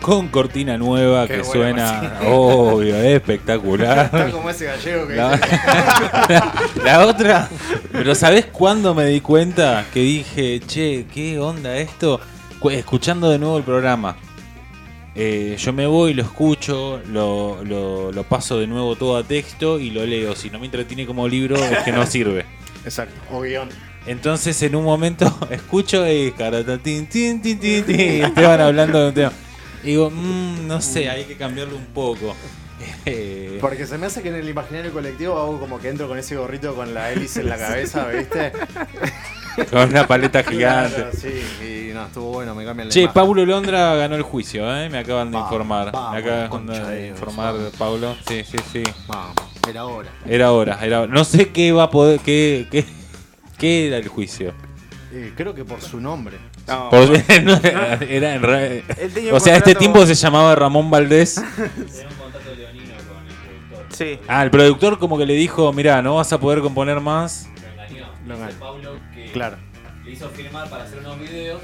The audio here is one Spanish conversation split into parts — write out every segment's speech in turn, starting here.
con cortina nueva Qué que bueno, suena, obvio, espectacular. Está como ese gallego que La, la otra, pero ¿sabés cuándo me di cuenta que dije, che, qué onda esto? Cu- Escuchando de nuevo el programa. Eh, yo me voy, lo escucho, lo, lo- lo paso de nuevo todo a texto y lo leo. Si no me entretiene como libro, es que no sirve. Exacto. O guion. Entonces en un momento escucho y carata, tin, tin, tin, tin, tin, Esteban hablando de un tema. Digo, "Mm, no sé, hay que cambiarlo un poco. Eh, Porque se me hace que en el imaginario colectivo hago como que entro con ese gorrito con la hélice en la cabeza, ¿viste? con una paleta gigante. Claro, sí, y no, estuvo bueno, me cambian la Che, imagen. Pablo Londra ganó el juicio, ¿eh? me acaban de informar. vamos, me acaban concha de de Dios, informar, vamos. Pablo. Sí, sí, sí. Vamos, era hora. Era hora, era hora. No sé qué va a poder. qué, qué, qué era el juicio. Eh, creo que por su nombre. No, Por- no, era- en un o sea, este contrato- tiempo se llamaba Ramón Valdés. Sí. Ah, el productor como que le dijo, mira, no vas a poder componer más. Lo Dice engañó. Paulo que Claro. le hizo firmar para hacer unos videos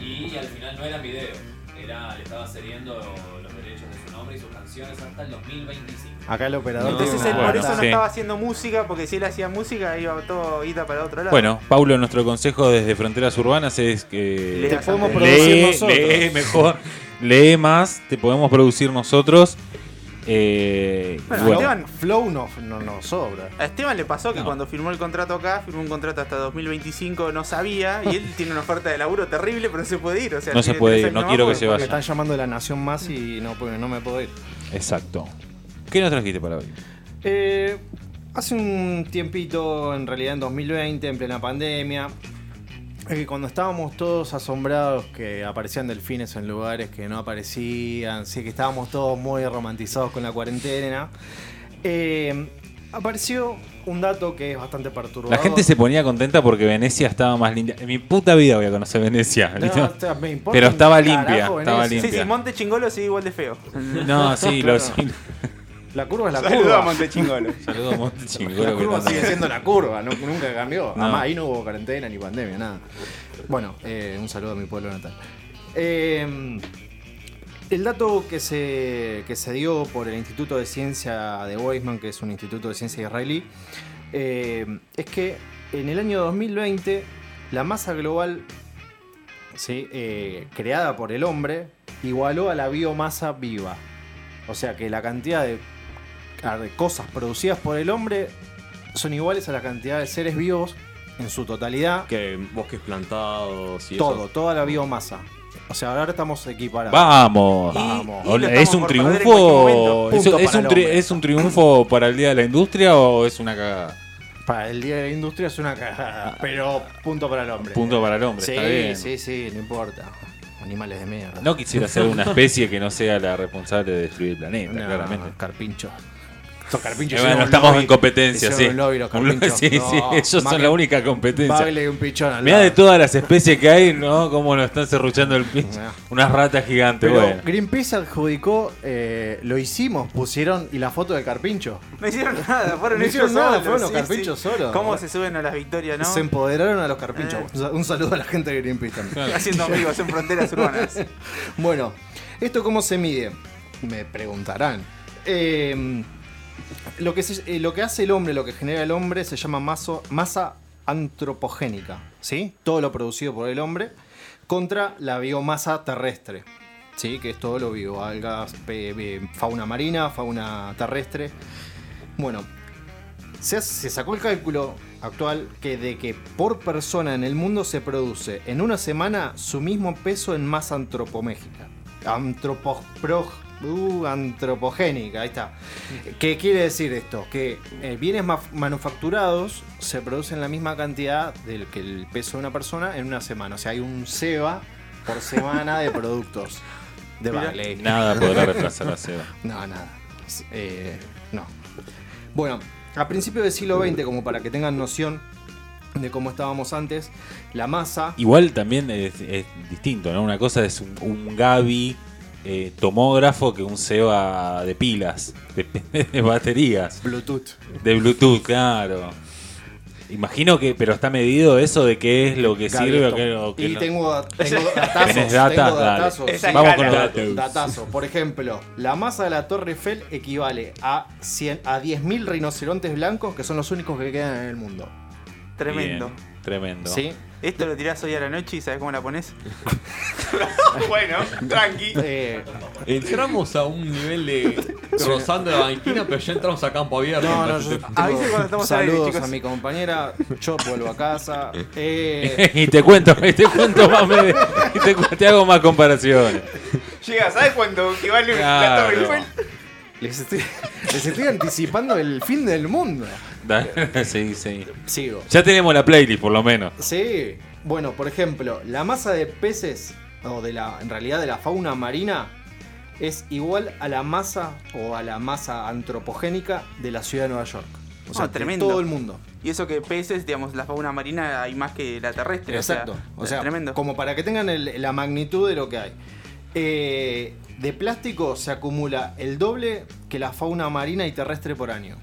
y al final no eran videos. Era, le estaba cediendo los derechos de su nombre y sus canciones hasta el 2025. Acá el operador Entonces tiene él por eso no sí. estaba haciendo música, porque si él hacía música iba todo ida para otro lado. Bueno, Paulo, nuestro consejo desde Fronteras Urbanas es que Te podemos Lee, producir lee, nosotros. lee mejor, lee más, te podemos producir nosotros. Eh, Bueno, bueno, Esteban- Flow no, no, no sobra. A Esteban le pasó que No. cuando firmó el contrato acá, firmó un contrato hasta 2025, no sabía, y él tiene una oferta de laburo terrible, pero no se puede ir. O sea, No se puede ir, no quiero que porque- se Me vaya. están llamando de la Nación Más y no, no me puedo ir. exacto. ¿Qué nos trajiste para hoy? Eh, hace un tiempito, en realidad en 2020, en plena pandemia, es que cuando estábamos todos asombrados que aparecían delfines en lugares que no aparecían, sí que estábamos todos muy romantizados con la cuarentena, eh, apareció un dato que es bastante perturbador. La gente se ponía contenta porque Venecia estaba más limpia. En mi puta vida voy a conocer Venecia. No, ¿listo? o sea, me importa Pero estaba limpia, estaba Sí, limpia. sí, Monte Chingolo sigue igual de feo. No, sí, lo sí. La curva es la Saludos a curva. Monte Chingolo. Saludos a Monte La curva sigue siendo la curva, no- nunca cambió. No. Además, ahí no hubo cuarentena ni pandemia, nada. Bueno, eh, un saludo a mi pueblo natal. Eh, el dato que se, que se dio por el Instituto de Ciencia de Weizmann, que es un instituto de ciencia israelí, eh, es que en el año 2020 la masa global ¿sí? eh, creada por el hombre igualó a la biomasa viva. O sea que la cantidad a- de cosas producidas por el hombre son iguales a la cantidad de seres vivos en su totalidad. Que bosques plantados y Todo, eso. toda la biomasa. O sea, ahora estamos equiparados. Vamos. Y- Vamos. y lo ¿Es un triunfo? ¿Es, un tri-. ¿Es un triunfo para el Día de la Industria o es una cagada? Para el Día de la Industria es una cagada, pero punto para el hombre. Punto para el hombre, Sí, está bien. sí, sí, no importa. Animales de mierda. No quisiera ser una especie que no sea la responsable de destruir el planeta, No, claramente. carpinchos. Estos carpinchos Eh, bueno, estamos lobby- en competencia, sí. un lobby los carpinchos. sí, sí, ellos son la única competencia. Un pichón al Mira lado. de todas las especies que hay, ¿no? Cómo nos están serruchando el pinche. Ah. Unas ratas gigantes, Pero bueno. Greenpeace adjudicó, eh, lo hicimos, pusieron y la foto del carpincho. No hicieron nada, fueron No ellos hicieron nada, solos, fueron los sí, carpinchos sí. solos. ¿Cómo se suben a las victorias, no? Se empoderaron a los carpinchos. Eh. Un saludo a la gente de Greenpeace también. Haciendo amigos en fronteras urbanas. Bueno, ¿esto cómo se mide? Me preguntarán. Eh, lo, que se- eh, lo que hace el hombre, lo que genera el hombre, se llama maso- masa antropogénica. ¿sí? Todo lo producido por el hombre contra la biomasa terrestre. ¿sí? Que es todo lo vivo, algas, fauna marina, fauna terrestre. Bueno, se, sacó el cálculo actual que de que por persona en el mundo se produce en una semana su mismo peso en masa antropomégica. Antropo, pro- uh, antropogénica, ahí está. ¿Qué quiere decir esto? Que eh, bienes ma- manufacturados se producen la misma cantidad del que el peso de una persona en una semana. O sea, hay un SEBA por semana de productos de. Bagley. Nada podrá reemplazar a Seba. No, nada. Eh, no. Bueno, a principios del siglo XX, como para que tengan noción de cómo estábamos antes, la masa. Igual también es, es distinto, ¿no? Una cosa es un, un Gavi eh, tomógrafo que un Seba de pilas, de, de baterías, Bluetooth. de Bluetooth, claro. Imagino que, pero está medido eso de qué es lo que sirve o Gavieto. qué, o qué y no. tengo, tengo datazos. ¿Tenés data? tengo Dale. datazos. Sí. Vamos con los datos. Datazo. Por ejemplo, la masa de la Torre Eiffel equivale a, 100 a 10.000 rinocerontes blancos, que son los únicos que quedan en el mundo. Tremendo. Bien, tremendo. ¿Sí? Esto lo tirás hoy a la noche y ¿sabes cómo la pones? bueno, tranqui. Eh, Entramos a un nivel de rozando la banquina, pero ya entramos a campo abierto. no, no, cuando estamos saludos a mi compañera. Yo vuelvo a casa. Eh, y te cuento, y te cuento más, me- y te, hago más comparaciones. Llega, ¿sabes cuánto equivale la Claro. Torre Eiffel? les, estoy, les estoy anticipando el fin del mundo. Sí, sí. Sigo. Ya tenemos la playlist, por lo menos. Sí. Bueno, por ejemplo, la masa de peces, o de la, en realidad de la fauna marina, es igual a la masa o a la masa antropogénica de la ciudad de Nueva York. O sea, Ah, de tremendo. todo el mundo. Y eso que peces, digamos, la fauna marina hay más que la terrestre. Exacto. O sea, tremendo. como para que tengan el- la magnitud de lo que hay. Eh, de plástico se acumula el doble que la fauna marina y terrestre por año.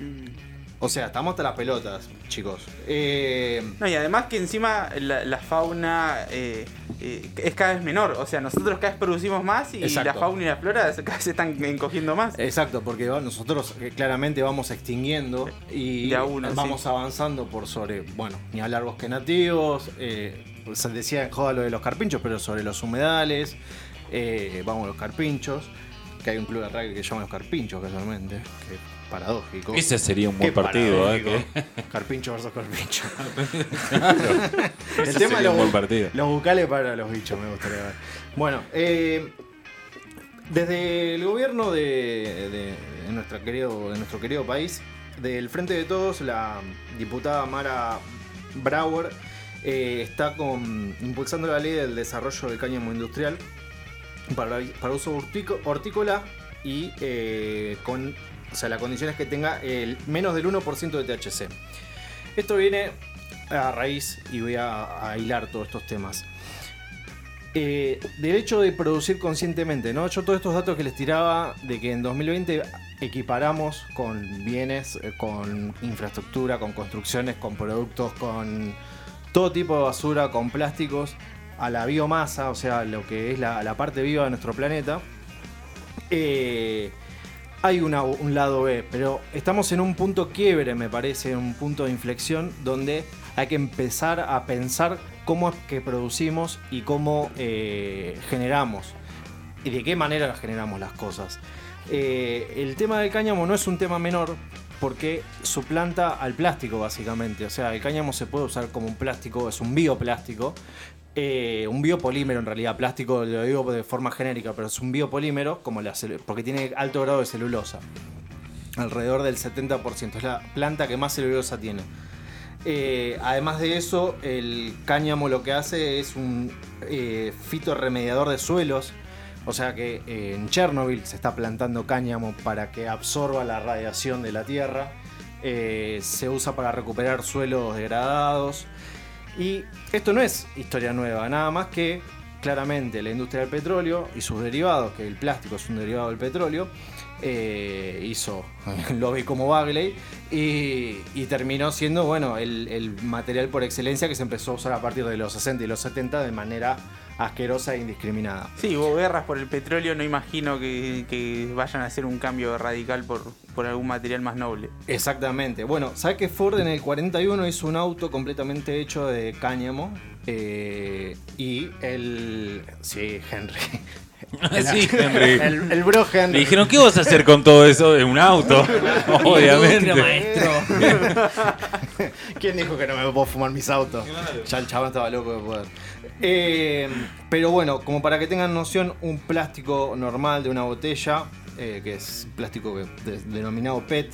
Mm. O sea, estamos hasta las pelotas, chicos. Eh, No, y además que encima la, la fauna eh, eh, es cada vez menor. O sea, nosotros cada vez producimos más y Exacto. la fauna y la flora se- cada vez se están encogiendo más. Exacto, porque nosotros claramente vamos extinguiendo y uno, vamos sí. avanzando por sobre, bueno, ni hablar bosques nativos, eh, se decía en joda lo de los carpinchos, pero sobre los humedales, vamos los carpinchos, que hay un club de rugby que se llama los carpinchos casualmente, que paradójico. Ese sería un buen partido, ¿eh? Carpincho versus carpincho. El tema de un buen los, partido. los bucales para los bichos, me gustaría ver. Bueno, eh, desde el gobierno de, de- de nuestra querido, de nuestro querido país, del Frente de Todos, la diputada Mara Brauer eh, está con, impulsando la ley del desarrollo del cáñamo industrial para, uso hortícola y eh, con, o sea, la condición es que tenga menos del 1% de THC. Esto viene a raíz, y voy a, a hilar todos estos temas. Eh, del hecho de producir conscientemente, ¿no? Yo todos estos datos que les tiraba de que en 2020 equiparamos con bienes, eh, con infraestructura, con construcciones, con productos, con todo tipo de basura, con plásticos, a la biomasa, o sea, lo que es la, parte viva de nuestro planeta. Eh, hay un lado B, pero estamos en un punto quiebre, me parece, un punto de inflexión donde hay que empezar a pensar cómo es que producimos y cómo eh, generamos y de qué manera generamos las cosas. Eh, el tema del cáñamo no es un tema menor porque suplanta al plástico básicamente. O sea, el cáñamo se puede usar como un plástico, es un bioplástico. Eh, un biopolímero en realidad, plástico lo digo de forma genérica, pero es un biopolímero como la porque tiene alto grado de celulosa. Alrededor del 70%. Es la planta que más celulosa tiene. Eh, además de eso, el cáñamo lo que hace es un eh, fitorremediador de suelos. O sea que eh, en Chernobyl se está plantando cáñamo para que absorba la radiación de la tierra. Se usa para recuperar suelos degradados. Y esto no es historia nueva, nada más que claramente la industria del petróleo y sus derivados, que el plástico es un derivado del petróleo, eh, hizo lobby como Bagley y, terminó siendo bueno el material por excelencia que se empezó a usar a partir de los 60 y los 70 de manera asquerosa e indiscriminada. Sí, hubo guerras por el petróleo, no imagino que, que vayan a hacer un cambio radical por, por algún material más noble. Exactamente. Bueno, ¿sabes que Ford en el 41 hizo un auto completamente hecho de cáñamo? Eh, y el... Sí, Henry. sí, Henry. El, el bro Henry. Le dijeron, ¿qué vas a hacer con todo eso? En un auto, obviamente. ¿Quién dijo que no me puedo fumar mis autos? Ya el chabón estaba loco de poder. Eh, pero bueno, como para que tengan noción, un plástico normal de una botella, eh, que es plástico que- de- denominado PET,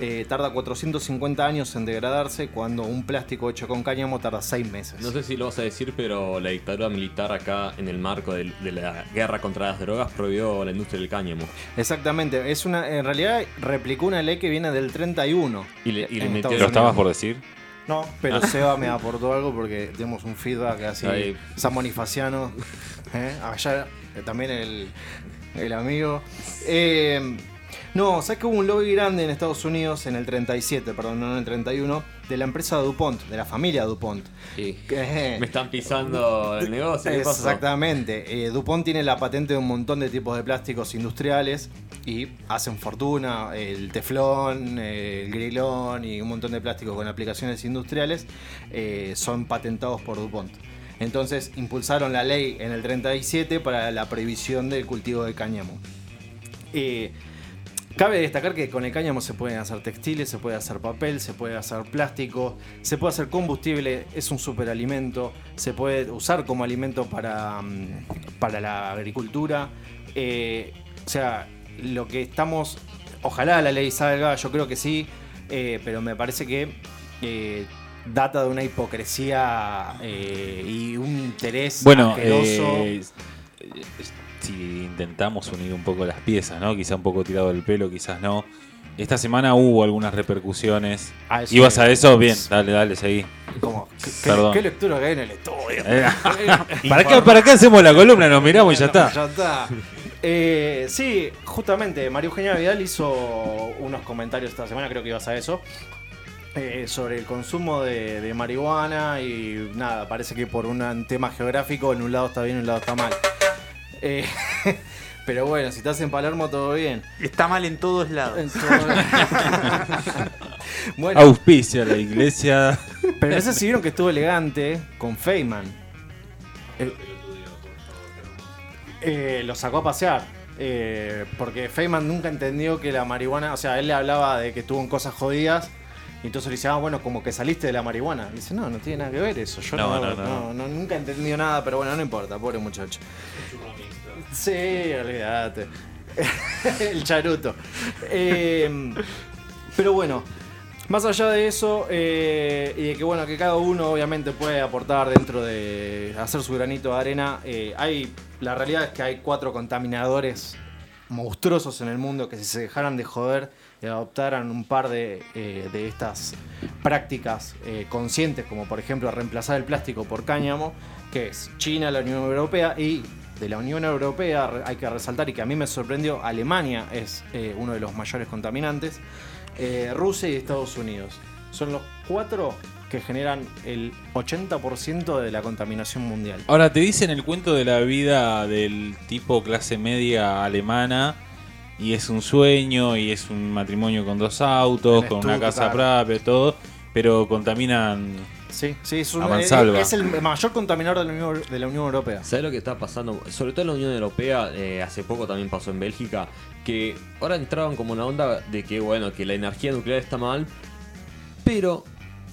eh, tarda 450 años en degradarse, cuando un plástico hecho con cáñamo tarda 6 meses. No sé si lo vas a decir, pero la dictadura militar acá, en el marco de, la guerra contra las drogas, prohibió la industria del cáñamo. Exactamente, es una, en realidad replicó una ley que viene del 31. Y le, y le metió ¿Lo estabas por decir? No, pero Seba me aportó algo porque tenemos un feedback así Ahí. San Bonifaciano. ¿eh? Allá eh, también el, el amigo. Eh, No, sabes que hubo un lobby grande en Estados Unidos en el 37, perdón, no en el 31, de la empresa DuPont, de la familia DuPont. Sí. Que- Me están pisando el negocio. Exactamente. Eh, DuPont tiene la patente de un montón de tipos de plásticos industriales y hacen fortuna. El teflón, eh, el grilón y un montón de plásticos con aplicaciones industriales eh, son patentados por DuPont. Entonces impulsaron la ley en el 37 para la prohibición del cultivo de cáñamo. Eh, Cabe destacar que con el cáñamo se pueden hacer textiles, se puede hacer papel, se puede hacer plástico, se puede hacer combustible, es un superalimento, se puede usar como alimento para, mm, para la agricultura. Eh, o sea, lo que estamos, ojalá la ley salga, yo creo que sí, eh, pero me parece que eh, data de una hipocresía y un interés Bueno, intentamos unir un poco las piezas, ¿no? Quizá un poco tirado del pelo, quizás no. Esta semana hubo algunas repercusiones. Ah, ¿Ibas es. a eso? Bien, dale, dale, seguí. Como, ¿qué, Perdón. qué lectura que hay en el estudio? Eh, ¿Para, qué, ¿Para qué hacemos la columna? Nos miramos y ya está. Ya está. Eh, sí, justamente, María Eugenia Vidal hizo unos comentarios esta semana, creo que ibas a eso, eh, sobre el consumo de, de marihuana y nada, parece que por un tema geográfico en un lado está bien y en un lado está mal. Eh, pero bueno, si estás en Palermo todo bien. Está mal en todos lados. Entonces- bueno, Auspicia la iglesia. pero no sé si vieron que estuvo elegante con Feynman. Eh, eh, lo sacó a pasear. eh, porque Feynman nunca entendió que la marihuana. O sea, él le hablaba de que estuvo en cosas jodidas. Y entonces le dice, ah, bueno, como que saliste de la marihuana. Dice, no, no tiene nada que ver eso. Yo No, no, no, no. no, no, nunca entendió nada, pero bueno, no importa, pobre muchacho. Sí, olvídate. El charuto. Eh, pero bueno, más allá de eso, eh, y de que bueno, que cada uno obviamente puede aportar dentro de hacer su granito de arena, eh, hay, la realidad es que hay cuatro contaminadores monstruosos en el mundo que si se dejaran de joder y adoptaran un par de, eh, de estas prácticas eh, conscientes, como por ejemplo reemplazar el plástico por cáñamo, que es China, la Unión Europea y de la Unión Europea hay que resaltar y que a mí me sorprendió, Alemania es eh, uno de los mayores contaminantes, eh, Rusia y Estados Unidos. Son los cuatro que generan el 80% de la contaminación mundial. Ahora, te dicen el cuento de la vida del tipo clase media alemana. Y es un sueño, y es un matrimonio con dos autos, En con una casa propia, todo. Pero contaminan. Sí, sí, es, un- A mansalva. es el mayor contaminador de la Unión, de la Unión Europea. ¿Sabes lo que está pasando? Sobre todo en la Unión Europea, eh, hace poco también pasó en Bélgica, que ahora entraban como una onda de que, bueno, que la energía nuclear está mal, pero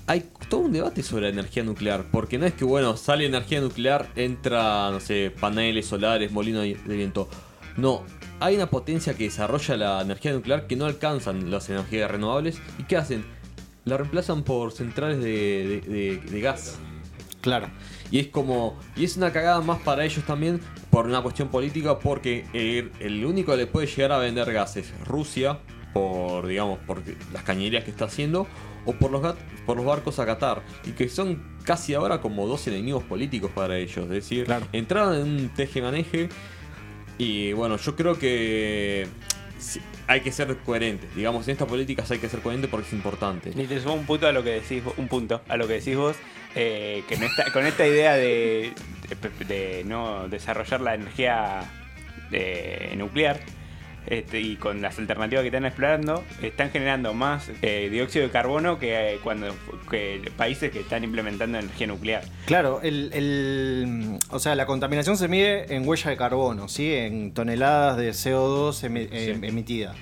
hay todo un debate sobre la energía nuclear, porque no es que, bueno, sale energía nuclear, entra, no sé, paneles solares, molino de de viento. No, hay una potencia que desarrolla la energía nuclear que no alcanzan las energías renovables, ¿y qué hacen? La reemplazan por centrales de- de- de- de gas. Claro. Y es como. Y es una cagada más para ellos también por una cuestión política, porque el, el único que le puede llegar a vender gas es Rusia, por digamos, por las cañerías que está haciendo, o por los, por los barcos a Qatar. Y que son casi ahora como dos enemigos políticos para ellos. Es decir, Claro. entraron en un teje-maneje. Y bueno, yo creo que. sí, hay que ser coherentes. Digamos, en estas políticas hay que ser coherentes porque es importante. Y te sumo un punto a lo que decís, un punto a lo que decís vos, eh, que no está- con esta idea de, de- de no desarrollar la energía eh, nuclear este, y con las alternativas que están explorando, están generando más eh, dióxido de carbono que eh, cuando que países que están implementando energía nuclear. Claro, el, el- o sea, la contaminación se mide en huella de carbono, ¿sí? En toneladas de CO2 emi- eh, emitida.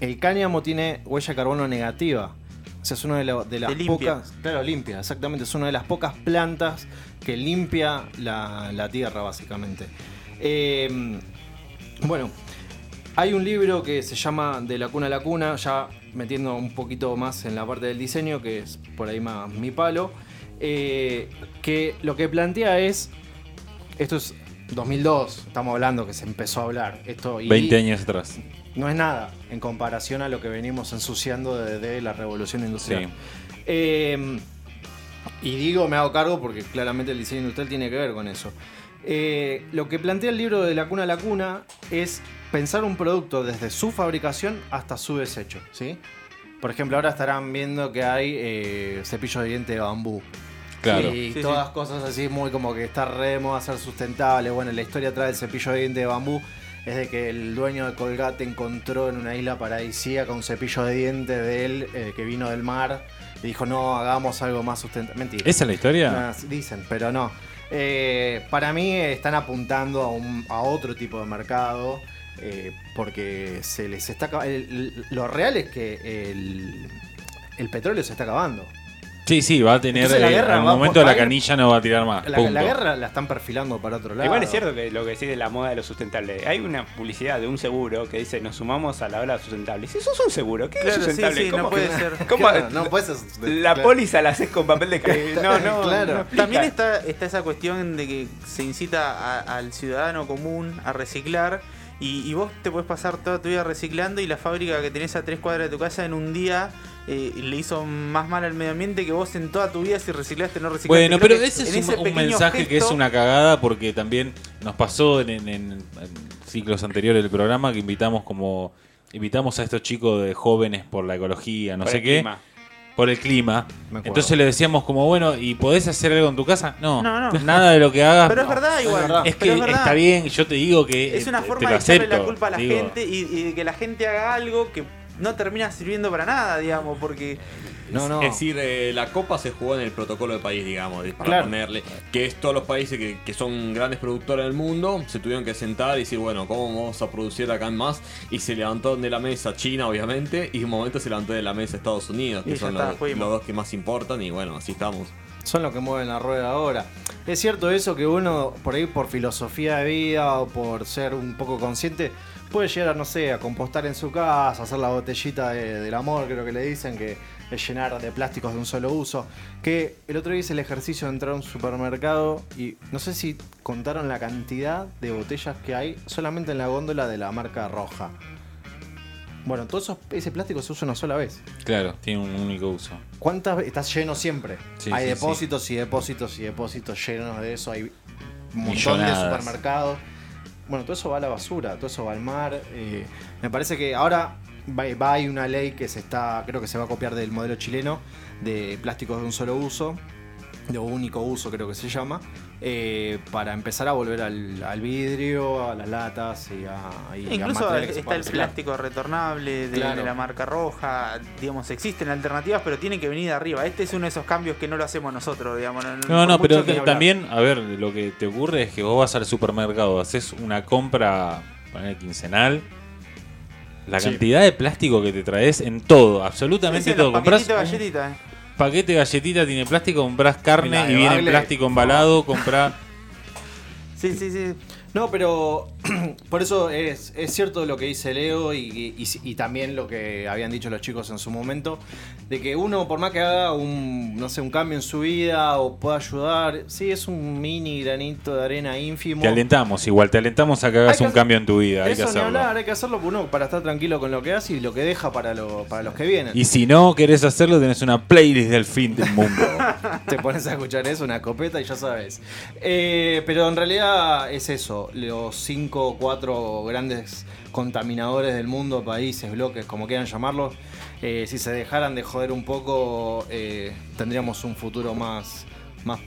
El cáñamo tiene huella de carbono negativa. O sea, es una de, la- de las De pocas. Claro, limpia, exactamente. Es una de las pocas plantas que limpia la, la tierra, básicamente. Eh, bueno, hay un libro que se llama De la cuna a la cuna, ya metiendo un poquito más en la parte del diseño, que es por ahí más mi palo, eh, que lo que plantea es, esto es 2002, estamos hablando que se empezó a hablar, esto y 20 años atrás. no es nada en comparación a lo que venimos ensuciando desde la revolución industrial. Sí. Eh, y digo, me hago cargo porque claramente el diseño industrial tiene que ver con eso. Eh, lo que plantea el libro de La Cuna a la Cuna es pensar un producto desde su fabricación hasta su desecho, ¿sí? Por ejemplo, ahora estarán viendo que hay eh, cepillos de diente de bambú. Claro. Y Sí, todas cosas así muy como que está re de moda ser sustentable. Bueno, la historia atrás del cepillo de diente de bambú es de que el dueño de Colgate encontró en una isla paradisíaca un cepillo de diente de él eh, que vino del mar y dijo, no, hagamos algo más sustentable. Mentira. ¿Esa es la historia? Dicen, pero no. Eh, para mí están apuntando a, un- a otro tipo de mercado eh, porque se les está el- Lo real es que el, el petróleo se está acabando. Sí, sí, va a tener. Entonces la eh, al va momento la canilla no va a tirar más. La, punto. la guerra la están perfilando para otro lado. Igual es cierto que lo que decís de la moda de lo sustentable. Hay una publicidad de un seguro que dice nos sumamos a la ola sustentable. Si sos un seguro, ¿qué Claro, es sí, sustentable? sí, ¿Cómo no que- puede ser. ¿Cómo? Claro, no puede ser- La claro. póliza la haces con papel de ca- No, no, Claro. no explica. También está, está esa cuestión de que se incita a- al ciudadano común a reciclar y, y vos te puedes pasar toda tu vida reciclando y la fábrica que tenés a tres cuadras de tu casa en un día eh, le hizo más mal al medio ambiente que vos en toda tu vida si reciclaste o no reciclaste. Bueno, Creo pero ese es un, mensaje que es una cagada porque también nos pasó en, en- en- en ciclos anteriores del programa que invitamos como invitamos a estos chicos de jóvenes por la ecología, no Por sé qué, clima. Por el clima. Entonces le decíamos como, bueno, ¿y podés hacer algo en tu casa? No, No, no. nada de lo que hagas. Pero es no. verdad igual. verdad. Es que verdad. está bien, yo te digo que Es una te forma lo de echarle la culpa a la digo. gente y, y de que la gente haga algo que no termina sirviendo para nada, digamos, porque No, no. Es decir, eh, la Copa se jugó en el protocolo de país, digamos, para Claro. ponerle. Que es todos los países que, que son grandes productores del mundo, se tuvieron que sentar y decir, bueno, ¿cómo vamos a producir acá en más? Y se levantó de la mesa China, obviamente, y un momento se levantó de la mesa Estados Unidos, que son está, los, dos que más importan, y bueno, así estamos. son los que mueven la rueda ahora. Es cierto eso que uno, por ahí por filosofía de vida o por ser un poco consciente, puede llegar, no sé, a compostar en su casa, hacer la botellita de- del amor, creo que le dicen, que es llenar de plásticos de un solo uso. Que el otro día hice el ejercicio de entrar a un supermercado y no sé si contaron la cantidad de botellas que hay solamente en la góndola de la marca roja. Bueno, todo eso, ese plástico se usa una sola vez. Claro, tiene un único uso. ¿Cuántas Estás lleno siempre. Sí, hay sí, depósitos y depósitos y depósitos llenos de eso. Hay un montón de supermercados. Bueno, todo eso va a la basura, todo eso va al mar. eh, me parece que ahora va, va hay una ley que se está, creo que se va a copiar del modelo chileno de plásticos de un solo uso, de único uso creo que se llama, eh, para empezar a volver al, al vidrio, a las latas y a, y a Incluso se está el plástico retornable de, Claro. de la marca roja, digamos, existen alternativas, pero tienen que venir de arriba. Este es uno de esos cambios que no lo hacemos nosotros, digamos. No, por no, pero t- también, a ver, lo que te ocurre es que vos vas al supermercado, haces una compra poner quincenal, la Sí. cantidad de plástico que te traes en todo, absolutamente Sí, sí, todo. Compras de un galletitas, eh. paquete de galletita, tiene plástico, compras carne y viene Bagle- plástico embalado, compras... Sí, sí, sí. No, pero por eso es, es cierto lo que dice Leo y, y- y también lo que habían dicho los chicos en su momento, de que uno por más que haga un, no sé, un cambio en su vida o pueda ayudar, sí, es un mini granito de arena ínfimo. Te alentamos, igual, te alentamos a que hagas que un hacer- cambio en tu vida, hay que hacerlo. hablar, hay que hacerlo uno para estar tranquilo con lo que hace y lo que deja para, lo- para los que vienen. Y si no querés hacerlo, tenés una playlist del fin del mundo. Te pones a escuchar eso, una copeta y ya sabes. Eh, pero en realidad es eso, los cinco o cuatro grandes contaminadores del mundo, países, bloques, como quieran llamarlos, eh, si se dejaran de joder un poco, eh, tendríamos un futuro más, más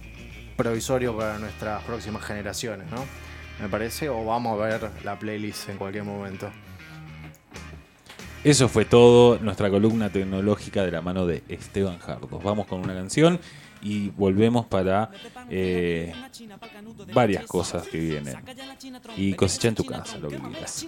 provisorio para nuestras próximas generaciones, ¿no? Me parece, o vamos a ver la playlist en cualquier momento. Eso fue todo, nuestra columna tecnológica de la mano de Esteban Jardos. Vamos con una canción y volvemos para eh, varias cosas que vienen. Y cosecha en tu casa, lo que quieras.